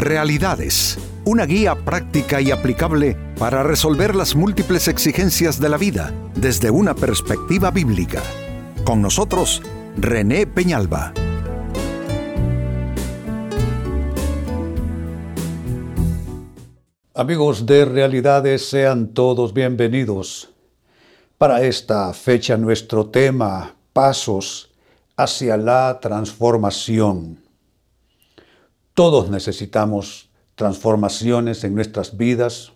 Realidades, una guía práctica y aplicable para resolver las múltiples exigencias de la vida desde una perspectiva bíblica. Con nosotros, René Peñalba. Amigos de Realidades, sean todos bienvenidos. Para esta fecha nuestro tema, pasos hacia la transformación. Todos necesitamos transformaciones en nuestras vidas.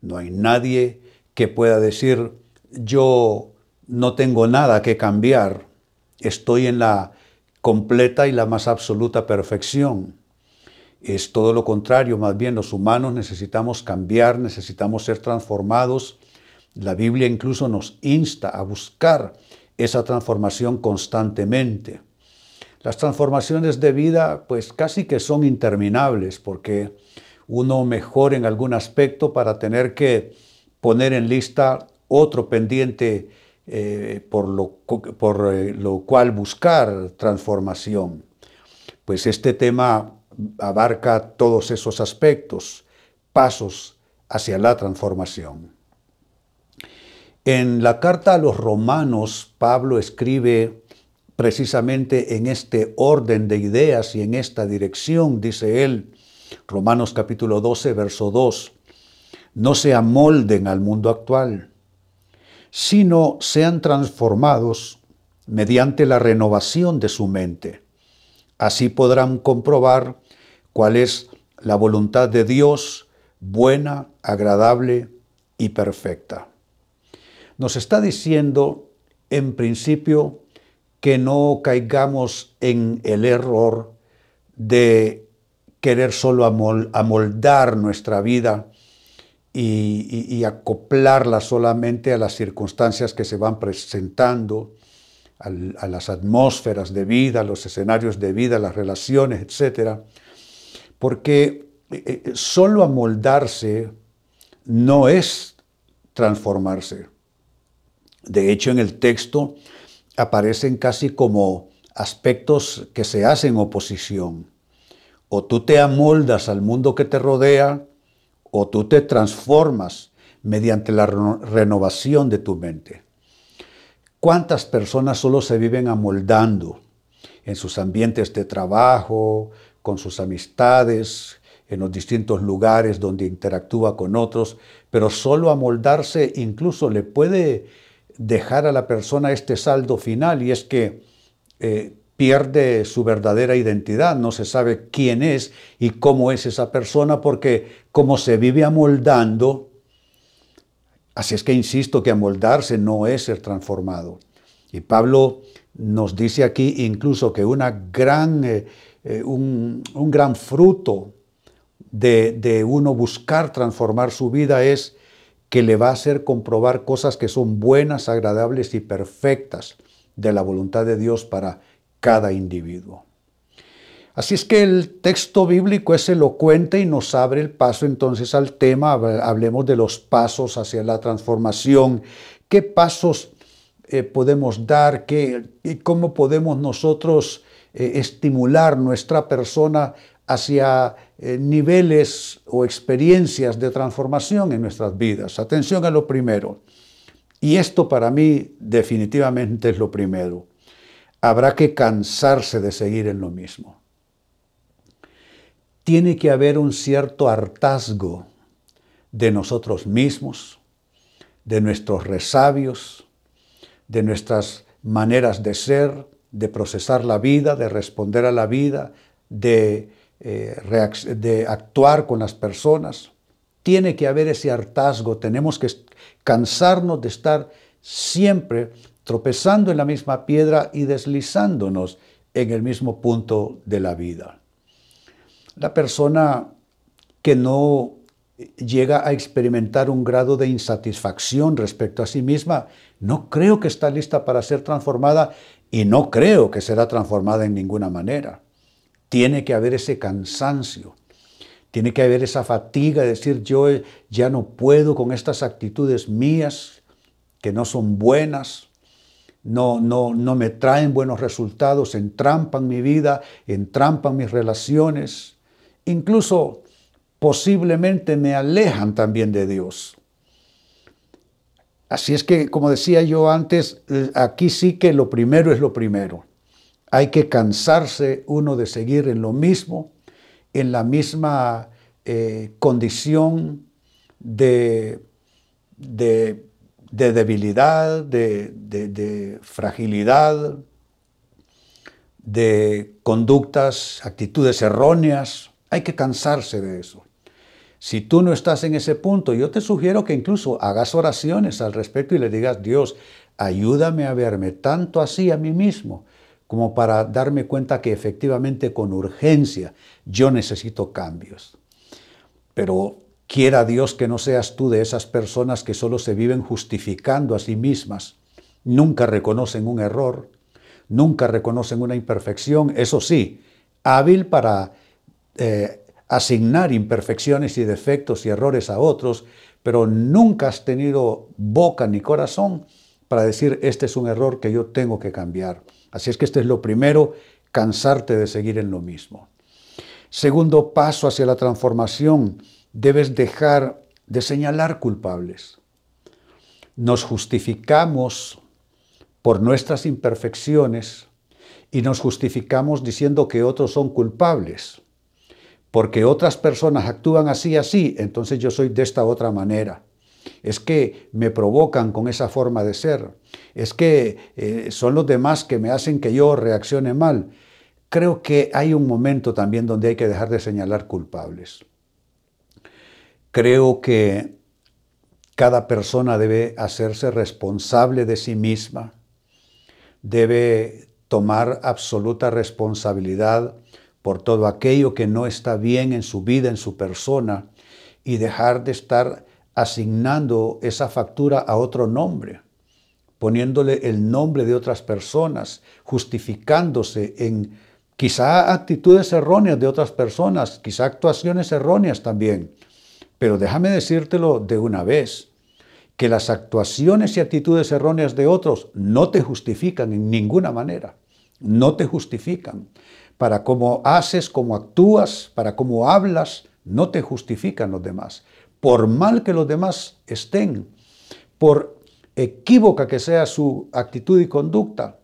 No hay nadie que pueda decir, yo no tengo nada que cambiar, estoy en la completa y la más absoluta perfección. Es todo lo contrario, más bien los humanos necesitamos cambiar, necesitamos ser transformados. La Biblia incluso nos insta a buscar esa transformación constantemente. Las transformaciones de vida pues casi que son interminables porque uno mejora en algún aspecto para tener que poner en lista otro pendiente eh, por, lo, por eh, lo cual buscar transformación. Pues este tema abarca todos esos aspectos, pasos hacia la transformación. En la carta a los romanos, Pablo escribe precisamente en este orden de ideas y en esta dirección, dice él, Romanos capítulo 12, verso 2, no se amolden al mundo actual, sino sean transformados mediante la renovación de su mente. Así podrán comprobar cuál es la voluntad de Dios, buena, agradable y perfecta. Nos está diciendo, en principio, que no caigamos en el error de querer solo amoldar nuestra vida y, acoplarla solamente a las circunstancias que se van presentando, a las atmósferas de vida, a los escenarios de vida, las relaciones, etc. Porque eh, eh, solo amoldarse no es transformarse. De hecho, en el texto aparecen casi como aspectos que se hacen oposición. O tú te amoldas al mundo que te rodea, o tú te transformas mediante la renovación de tu mente. ¿Cuántas personas solo se viven amoldando en sus ambientes de trabajo, con sus amistades, en los distintos lugares donde interactúa con otros, pero solo amoldarse incluso le puede dejar a la persona este saldo final y es que eh, pierde su verdadera identidad, no se sabe quién es y cómo es esa persona porque como se vive amoldando, así es que insisto que amoldarse no es ser transformado. Y Pablo nos dice aquí incluso que una gran, eh, eh, un, gran fruto de, de uno buscar transformar su vida es que le va a hacer comprobar cosas que son buenas, agradables y perfectas de la voluntad de Dios para cada individuo. Así es que el texto bíblico es elocuente y nos abre el paso entonces al tema, hablemos de los pasos hacia la transformación, qué pasos eh, podemos dar, y cómo podemos nosotros eh, estimular nuestra persona hacia eh, niveles o experiencias de transformación en nuestras vidas. Atención a lo primero. Y esto para mí definitivamente es lo primero. Habrá que cansarse de seguir en lo mismo. Tiene que haber un cierto hartazgo de nosotros mismos, de nuestros resabios, de nuestras maneras de ser, de procesar la vida, de responder a la vida, de eh, de actuar con las personas. Tiene que haber ese hartazgo, tenemos que cansarnos de estar siempre tropezando en la misma piedra y deslizándonos en el mismo punto de la vida. La persona que no llega a experimentar un grado de insatisfacción respecto a sí misma, no creo que está lista para ser transformada y no creo que será transformada en ninguna manera tiene que haber ese cansancio, tiene que haber esa fatiga de decir yo ya no puedo con estas actitudes mías que no son buenas, no, no, no me traen buenos resultados, entrampan mi vida, entrampan mis relaciones, incluso posiblemente me alejan también de Dios. Así es que, como decía yo antes, eh, aquí sí que lo primero es lo primero. Hay que cansarse uno de seguir en lo mismo, en la misma eh, condición de, de, debilidad, de, de fragilidad, de conductas, actitudes erróneas. Hay que cansarse de eso. Si tú no estás en ese punto, yo te sugiero que incluso hagas oraciones al respecto y le digas, Dios, ayúdame a verme tanto así a mí mismo como para darme cuenta que efectivamente con urgencia yo necesito cambios. Pero quiera Dios que no seas tú de esas personas que solo se viven justificando a sí mismas, nunca reconocen un error, nunca reconocen una imperfección, eso sí, hábil para eh, asignar imperfecciones y defectos y errores a otros, pero nunca has tenido boca ni corazón para decir, este es un error que yo tengo que cambiar. Así es que este es lo primero, cansarte de seguir en lo mismo. Segundo paso hacia la transformación, debes dejar de señalar culpables. Nos justificamos por nuestras imperfecciones y nos justificamos diciendo que otros son culpables porque otras personas actúan así, así, entonces yo soy de esta otra manera. Es que me provocan con esa forma de ser. Es que eh, son los demás que me hacen que yo reaccione mal. Creo que hay un momento también donde hay que dejar de señalar culpables. Creo que cada persona debe hacerse responsable de sí misma, debe tomar absoluta responsabilidad por todo aquello que no está bien en su vida, en su persona, y dejar de estar asignando esa factura a otro nombre, poniéndole el nombre de otras personas, justificándose en quizá actitudes erróneas de otras personas, quizá actuaciones erróneas también. Pero déjame decírtelo de una vez, que las actuaciones y actitudes erróneas de otros no te justifican en ninguna manera, no te justifican para cómo haces, cómo actúas, para cómo hablas, no te justifican los demás. Por mal que los demás estén, por equívoca que sea su actitud y conducta,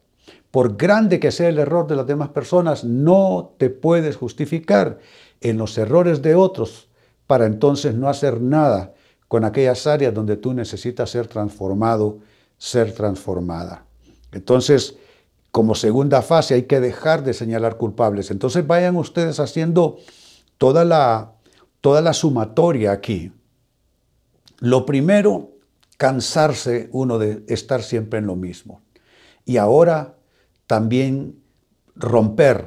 por grande que sea el error de las demás personas, no te puedes justificar en los errores de otros para entonces no hacer nada con aquellas áreas donde tú necesitas ser transformado, ser transformada. Entonces, como segunda fase hay que dejar de señalar culpables. Entonces vayan ustedes haciendo toda la, toda la sumatoria aquí. Lo primero, cansarse uno de estar siempre en lo mismo. Y ahora también romper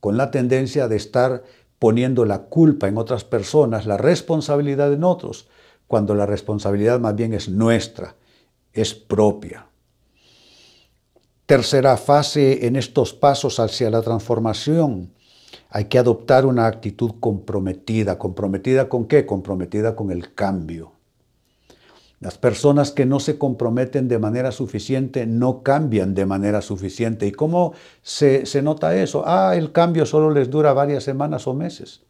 con la tendencia de estar poniendo la culpa en otras personas, la responsabilidad en otros, cuando la responsabilidad más bien es nuestra, es propia. Tercera fase en estos pasos hacia la transformación. Hay que adoptar una actitud comprometida. ¿Comprometida con qué? Comprometida con el cambio. Las personas que no se comprometen de manera suficiente no cambian de manera suficiente. ¿Y cómo se, nota eso? Ah, el cambio solo les dura varias semanas o meses.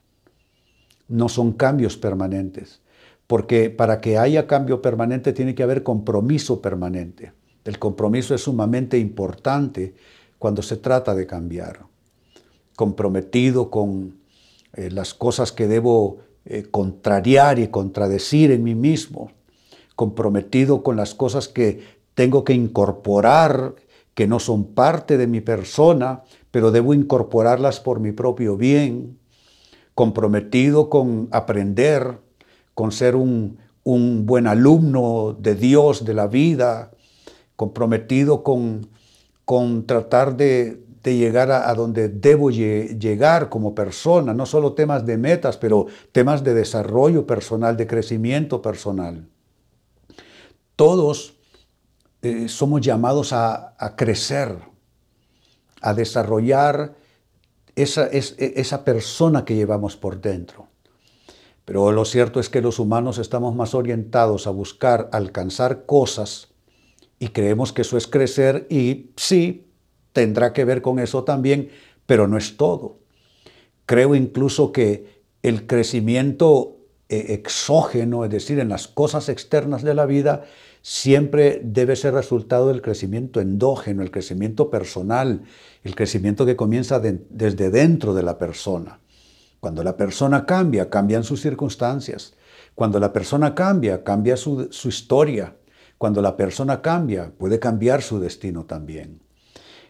No son cambios permanentes. Porque para que haya cambio permanente tiene que haber compromiso permanente. El compromiso es sumamente importante cuando se trata de cambiar. Comprometido con eh, las cosas que debo eh, contrariar y contradecir en mí mismo. Comprometido con las cosas que tengo que incorporar, que no son parte de mi persona, pero debo incorporarlas por mi propio bien. Comprometido con aprender, con ser un, un buen alumno de Dios, de la vida, comprometido con, con tratar de, llegar a, donde debo llegar como persona, no solo temas de metas, pero temas de desarrollo personal, de crecimiento personal. Todos eh, somos llamados a, crecer, a desarrollar esa, esa persona que llevamos por dentro. Pero lo cierto es que los humanos estamos más orientados a buscar alcanzar cosas y creemos que eso es crecer y sí, tendrá que ver con eso también, pero no es todo. Creo incluso que el crecimiento eh, exógeno, es decir, en las cosas externas de la vida, siempre debe ser resultado del crecimiento endógeno, el crecimiento personal, el crecimiento que comienza desde dentro de la persona. Cuando la persona cambia, cambian sus circunstancias. Cuando la persona cambia, cambia su, historia. Cuando la persona cambia, puede cambiar su destino también.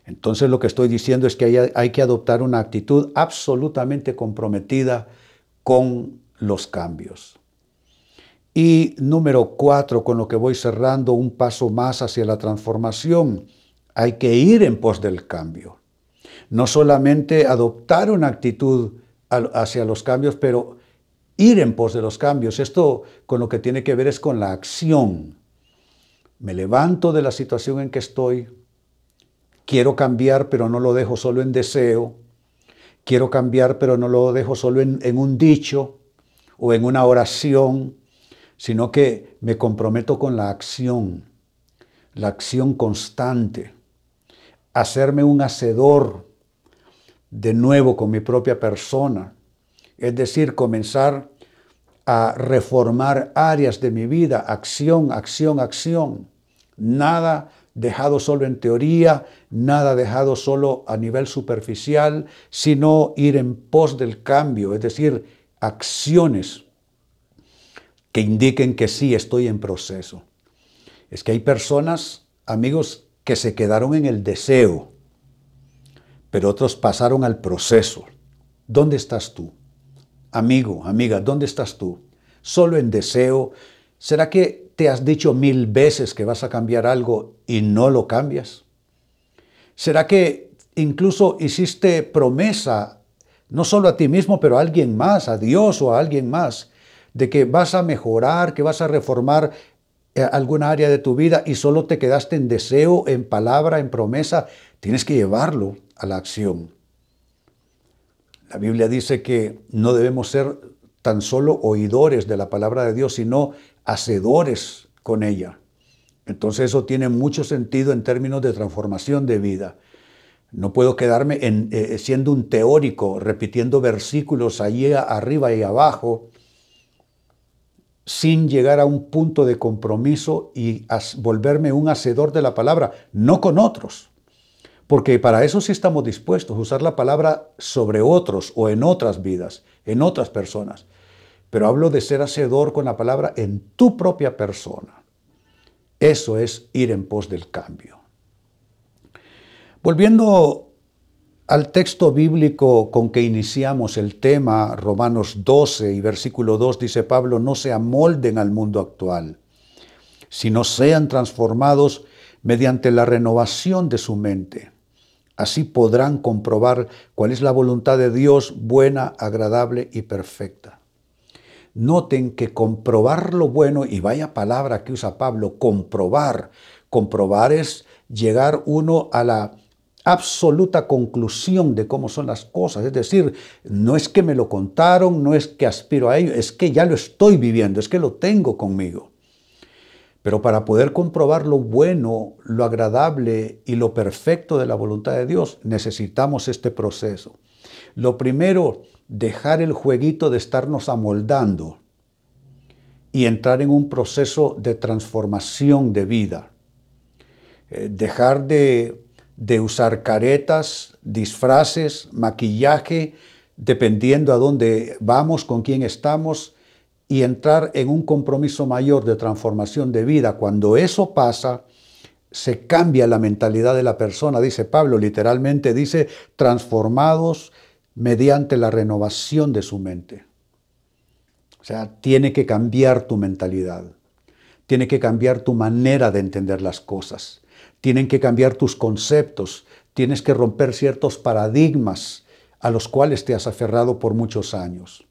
Entonces lo que estoy diciendo es que hay, que adoptar una actitud absolutamente comprometida con los cambios. Y número cuatro, con lo que voy cerrando, un paso más hacia la transformación. Hay que ir en pos del cambio. No solamente adoptar una actitud hacia los cambios, pero ir en pos de los cambios. Esto con lo que tiene que ver es con la acción. Me levanto de la situación en que estoy, quiero cambiar, pero no lo dejo solo en deseo, quiero cambiar, pero no lo dejo solo en, en un dicho o en una oración, sino que me comprometo con la acción, la acción constante, hacerme un hacedor de nuevo con mi propia persona, es decir, comenzar a reformar áreas de mi vida, acción, acción, acción. Nada dejado solo en teoría, nada dejado solo a nivel superficial, sino ir en pos del cambio, es decir, acciones que indiquen que sí estoy en proceso. Es que hay personas, amigos, que se quedaron en el deseo, pero otros pasaron al proceso. ¿Dónde estás tú? Amigo, amiga, ¿dónde estás tú? Solo en deseo. ¿Será que te has dicho mil veces que vas a cambiar algo y no lo cambias? ¿Será que incluso hiciste promesa, no solo a ti mismo, pero a alguien más, a Dios o a alguien más, de que vas a mejorar, que vas a reformar eh, alguna área de tu vida y solo te quedaste en deseo, en palabra, en promesa? Tienes que llevarlo a la acción. La Biblia dice que no debemos ser tan solo oidores de la palabra de Dios, sino hacedores con ella. Entonces eso tiene mucho sentido en términos de transformación de vida. No puedo quedarme eh, siendo un teórico, repitiendo versículos allí arriba y abajo, sin llegar a un punto de compromiso y volverme un hacedor de la palabra, no con otros, porque para eso sí estamos dispuestos, usar la palabra sobre otros o en otras vidas, en otras personas. Pero hablo de ser hacedor con la palabra en tu propia persona. Eso es ir en pos del cambio. Volviendo al texto bíblico con que iniciamos el tema, Romanos 12 y versículo 2, dice Pablo, no se amolden al mundo actual, sino sean transformados mediante la renovación de su mente Así podrán comprobar cuál es la voluntad de Dios buena, agradable y perfecta. Noten que comprobar lo bueno, y vaya palabra que usa Pablo, comprobar. Comprobar es llegar uno a la absoluta conclusión de cómo son las cosas. Es decir, no es que me lo contaron, no es que aspiro a ello, es que ya lo estoy viviendo, es que lo tengo conmigo. Pero para poder comprobar lo bueno, lo agradable y lo perfecto de la voluntad de Dios, necesitamos este proceso. Lo primero, dejar el jueguito de estarnos amoldando y entrar en un proceso de transformación de vida. Eh, dejar de, de usar caretas, disfraces, maquillaje, dependiendo a dónde vamos, con quién estamos, y entrar en un compromiso mayor de transformación de vida. Cuando eso pasa, se cambia la mentalidad de la persona, dice Pablo, literalmente dice, transformados mediante la renovación de su mente. O sea, tiene que cambiar tu mentalidad, tiene que cambiar tu manera de entender las cosas, tienen que cambiar tus conceptos, tienes que romper ciertos paradigmas a los cuales te has aferrado por muchos años.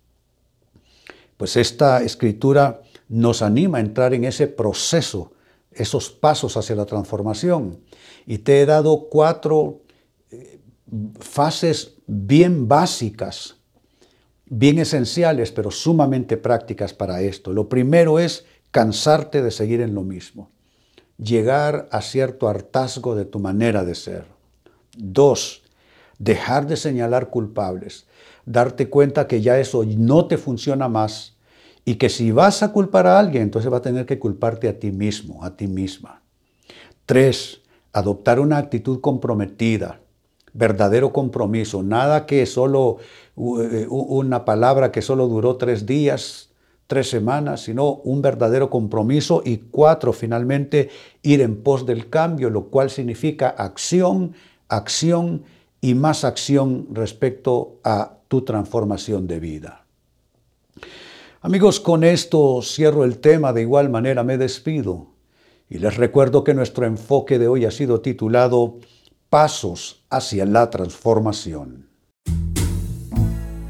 Pues esta escritura nos anima a entrar en ese proceso, esos pasos hacia la transformación. Y te he dado cuatro eh, fases bien básicas, bien esenciales, pero sumamente prácticas para esto. Lo primero es cansarte de seguir en lo mismo, llegar a cierto hartazgo de tu manera de ser. Dos, dejar de señalar culpables, darte cuenta que ya eso no te funciona más y que si vas a culpar a alguien, entonces va a tener que culparte a ti mismo, a ti misma. Tres, adoptar una actitud comprometida, verdadero compromiso, nada que solo eh, una palabra que solo duró tres días, tres semanas, sino un verdadero compromiso. Y cuatro, finalmente, ir en pos del cambio, lo cual significa acción, acción y más acción respecto a tu transformación de vida. Amigos, con esto cierro el tema, de igual manera me despido y les recuerdo que nuestro enfoque de hoy ha sido titulado Pasos hacia la transformación.